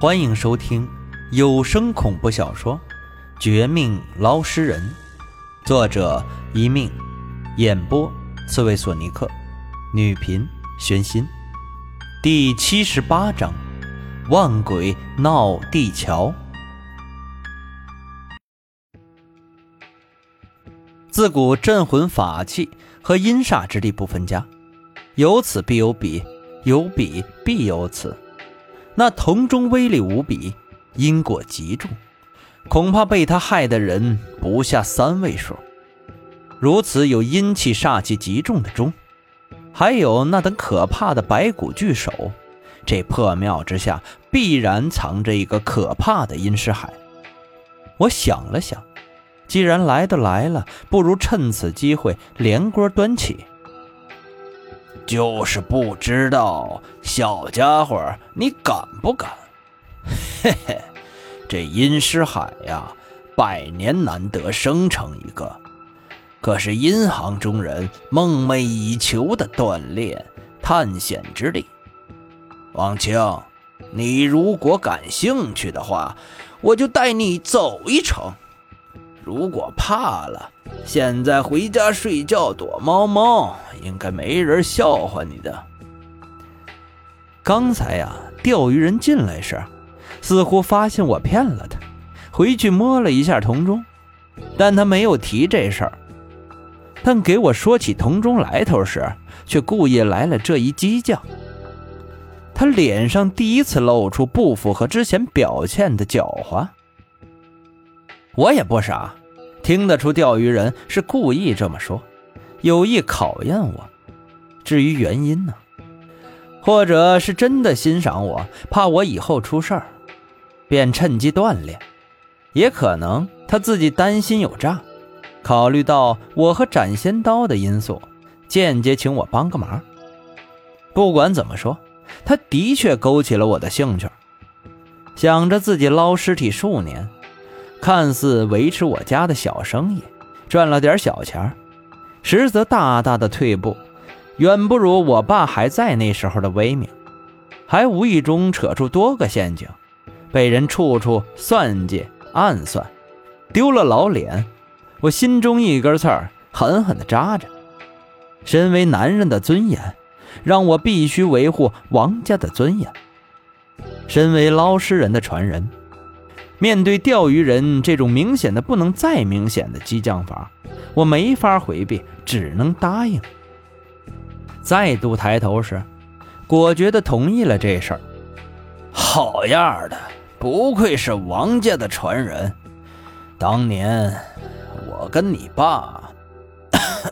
欢迎收听有声恐怖小说《绝命捞尸人》，作者一命，演播刺猬索尼克，女频玄心，第七十八章：万鬼闹地桥。自古镇魂法器和阴煞之力不分家，有此必有彼，有彼必有此。那铜钟威力无比，因果极重，恐怕被他害的人不下三位数。如此有阴气煞气极重的钟，还有那等可怕的白骨巨手，这破庙之下必然藏着一个可怕的阴尸海。我想了想，既然来都来了，不如趁此机会连锅端起。就是不知道，小家伙，你敢不敢？嘿嘿，这阴尸海呀，百年难得生成一个，可是阴行中人梦寐以求的锻炼、探险之地。王清，你如果感兴趣的话，我就带你走一程。如果怕了，现在回家睡觉躲猫猫，应该没人笑话你的。刚才呀，钓鱼人进来时，似乎发现我骗了他，回去摸了一下铜钟，但他没有提这事儿。但给我说起铜钟来头时，却故意来了这一激将。他脸上第一次露出不符合之前表现的狡猾。我也不傻，听得出钓鱼人是故意这么说，有意考验我。至于原因呢，或者是真的欣赏我，怕我以后出事儿，便趁机锻炼；也可能他自己担心有诈，考虑到我和斩仙刀的因素，间接请我帮个忙。不管怎么说，他的确勾起了我的兴趣，想着自己捞尸体数年。看似维持我家的小生意，赚了点小钱实则大大的退步，远不如我爸还在那时候的威名，还无意中扯出多个陷阱，被人处处算计暗算，丢了老脸。我心中一根刺儿狠狠地扎着。身为男人的尊严，让我必须维护王家的尊严。身为捞尸人的传人。面对钓鱼人这种明显的不能再明显的激将法，我没法回避，只能答应。再度抬头时，果决地同意了这事儿。好样的，不愧是王家的传人。当年我跟你爸，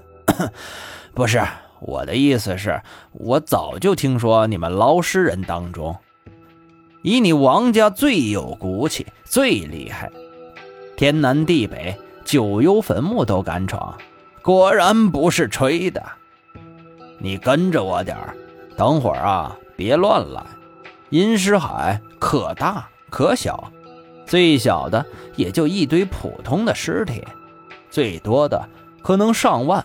不是我的意思是，我早就听说你们捞尸人当中。以你王家最有骨气，最厉害，天南地北九幽坟墓都敢闯，果然不是吹的。你跟着我点儿，等会儿啊，别乱来。阴尸海可大可小，最小的也就一堆普通的尸体，最多的可能上万，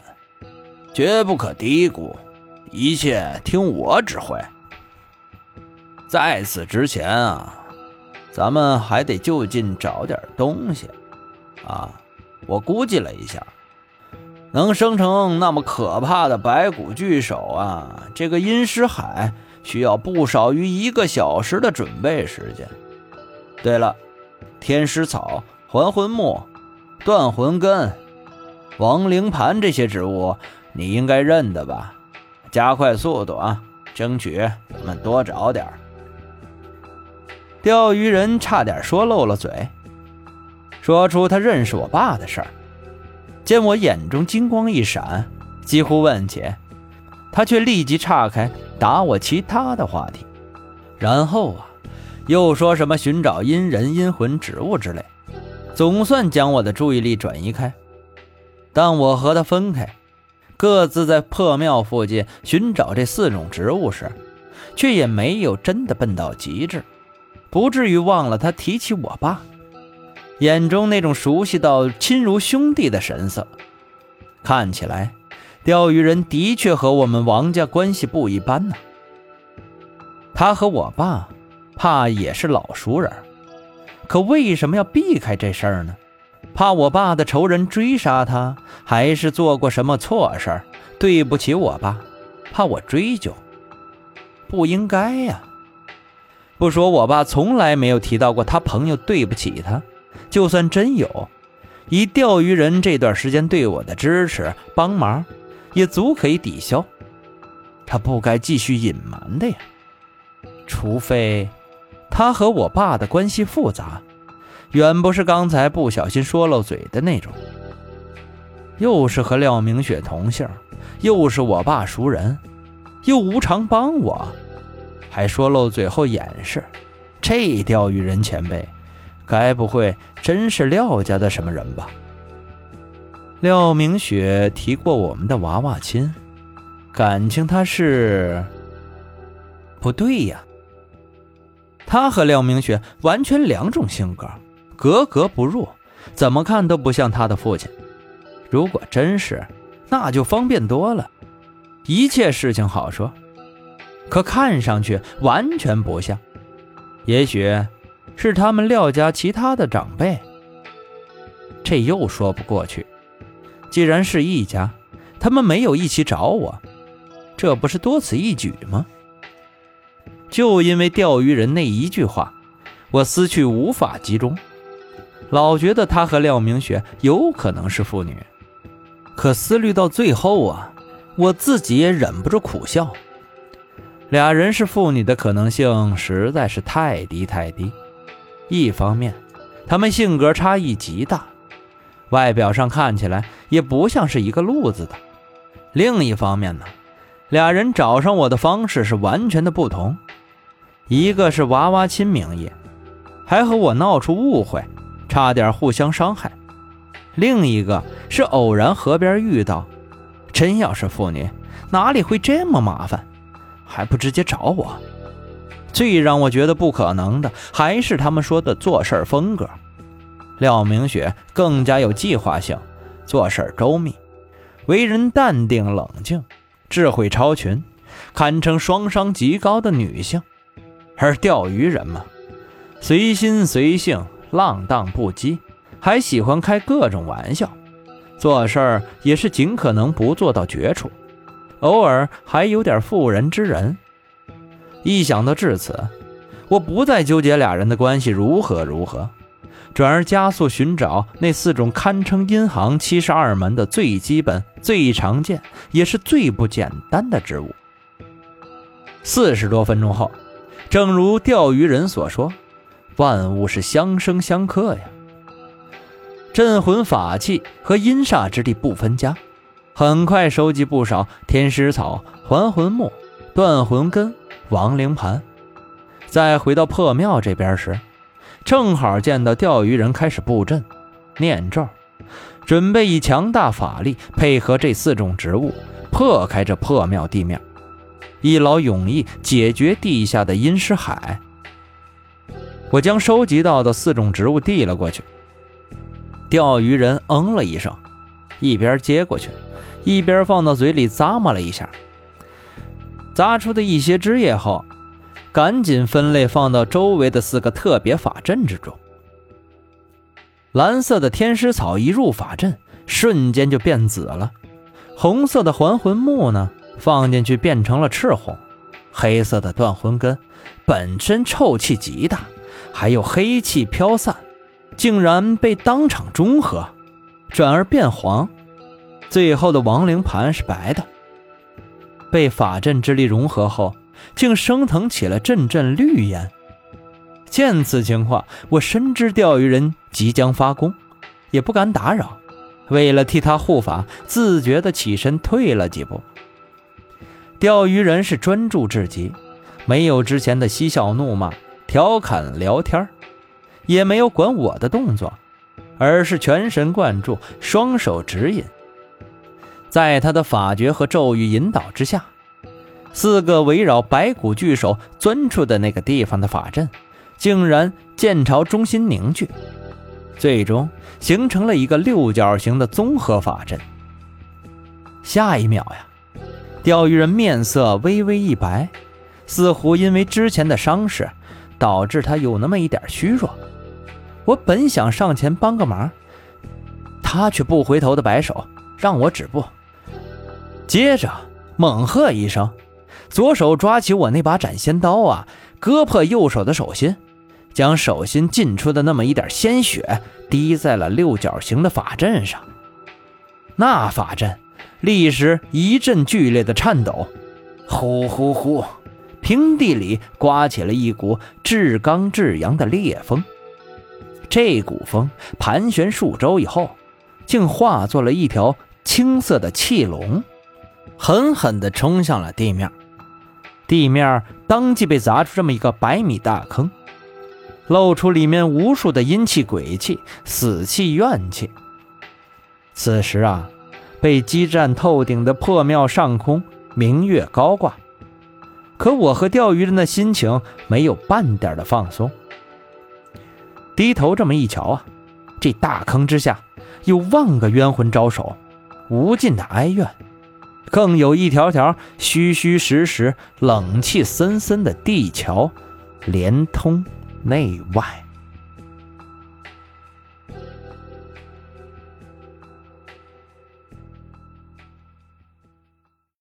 绝不可低估。一切听我指挥。在此之前啊，咱们还得就近找点东西啊。我估计了一下，能生成那么可怕的白骨巨手啊，这个阴尸海需要不少于一个小时的准备时间。对了，天尸草、还魂木、断魂根、亡灵盘这些植物，你应该认得吧？加快速度啊，争取咱们多找点儿。钓鱼人差点说漏了嘴，说出他认识我爸的事儿。见我眼中金光一闪，几乎问起，他却立即岔开，打我其他的话题。然后啊，又说什么寻找阴人、阴魂、植物之类，总算将我的注意力转移开。当我和他分开，各自在破庙附近寻找这四种植物时，却也没有真的笨到极致。不至于忘了他提起我爸，眼中那种熟悉到亲如兄弟的神色。看起来，钓鱼人的确和我们王家关系不一般呢。他和我爸怕也是老熟人，可为什么要避开这事儿呢？怕我爸的仇人追杀他，还是做过什么错事儿，对不起我爸，怕我追究？不应该呀！不说我爸从来没有提到过他朋友对不起他，就算真有，以钓鱼人这段时间对我的支持帮忙，也足可以抵消。他不该继续隐瞒的呀，除非他和我爸的关系复杂。远不是刚才不小心说漏嘴的那种，又是和廖明雪同姓，又是我爸熟人，又无偿帮我，还说漏嘴后掩饰，这钓鱼人前辈，该不会真是廖家的什么人吧？廖明雪提过我们的娃娃亲，感情他是不对呀，他和廖明雪完全两种性格。格格不入，怎么看都不像他的父亲。如果真是，那就方便多了，一切事情好说。可看上去完全不像，也许是他们廖家其他的长辈。这又说不过去。既然是一家，他们没有一起找我，这不是多此一举吗？就因为钓鱼人那一句话，我思绪无法集中。老觉得他和廖明雪有可能是父女，可思虑到最后啊，我自己也忍不住苦笑。俩人是父女的可能性实在是太低太低。一方面，他们性格差异极大，外表上看起来也不像是一个路子的；另一方面呢，俩人找上我的方式是完全的不同。一个是娃娃亲名义，还和我闹出误会。差点互相伤害，另一个是偶然河边遇到，真要是父女，哪里会这么麻烦？还不直接找我？最让我觉得不可能的，还是他们说的做事风格。廖明雪更加有计划性，做事周密，为人淡定冷静，智慧超群，堪称双商极高的女性。而钓鱼人嘛，随心随性。浪荡不羁，还喜欢开各种玩笑，做事也是尽可能不做到绝处，偶尔还有点妇人之仁。一想到至此，我不再纠结俩人的关系如何如何，转而加速寻找那四种堪称阴行七十二门的最基本、最常见，也是最不简单的植物。四十多分钟后，正如钓鱼人所说。万物是相生相克呀，镇魂法器和阴煞之地不分家，很快收集不少天师草、还魂木、断魂根、亡灵盘。再回到破庙这边时，正好见到钓鱼人开始布阵、念咒，准备以强大法力配合这四种植物破开这破庙地面，一劳永逸解决地下的阴尸海。我将收集到的四种植物递了过去，钓鱼人嗯了一声，一边接过去，一边放到嘴里咂摸了一下，咂出的一些汁液后，赶紧分类放到周围的四个特别法阵之中。蓝色的天师草一入法阵，瞬间就变紫了；红色的还魂木呢，放进去变成了赤红；黑色的断魂根本身臭气极大。还有黑气飘散，竟然被当场中和，转而变黄。最后的亡灵盘是白的，被法阵之力融合后，竟升腾起了阵阵绿烟。见此情况，我深知钓鱼人即将发功，也不敢打扰。为了替他护法，自觉地起身退了几步。钓鱼人是专注至极，没有之前的嬉笑怒骂。调侃聊天也没有管我的动作，而是全神贯注，双手指引。在他的法诀和咒语引导之下，四个围绕白骨巨手钻出的那个地方的法阵，竟然渐朝中心凝聚，最终形成了一个六角形的综合法阵。下一秒呀，钓鱼人面色微微一白，似乎因为之前的伤势。导致他有那么一点虚弱。我本想上前帮个忙，他却不回头的摆手，让我止步。接着猛喝一声，左手抓起我那把斩仙刀啊，割破右手的手心，将手心浸出的那么一点鲜血滴在了六角形的法阵上。那法阵立时一阵剧烈的颤抖，呼呼呼，平地里刮起了一股至刚至阳的烈风。这股风盘旋数周以后，竟化作了一条青色的气龙，狠狠地冲向了地面。地面当即被砸出这么一个百米大坑，露出里面无数的阴气、鬼气、死气、怨气。此时啊，被激战透顶的破庙上空，明月高挂。可我和钓鱼人的心情没有半点的放松。低头这么一瞧啊，这大坑之下有万个冤魂招手，无尽的哀怨，更有一条条虚虚实实、冷气森森的地桥，连通内外。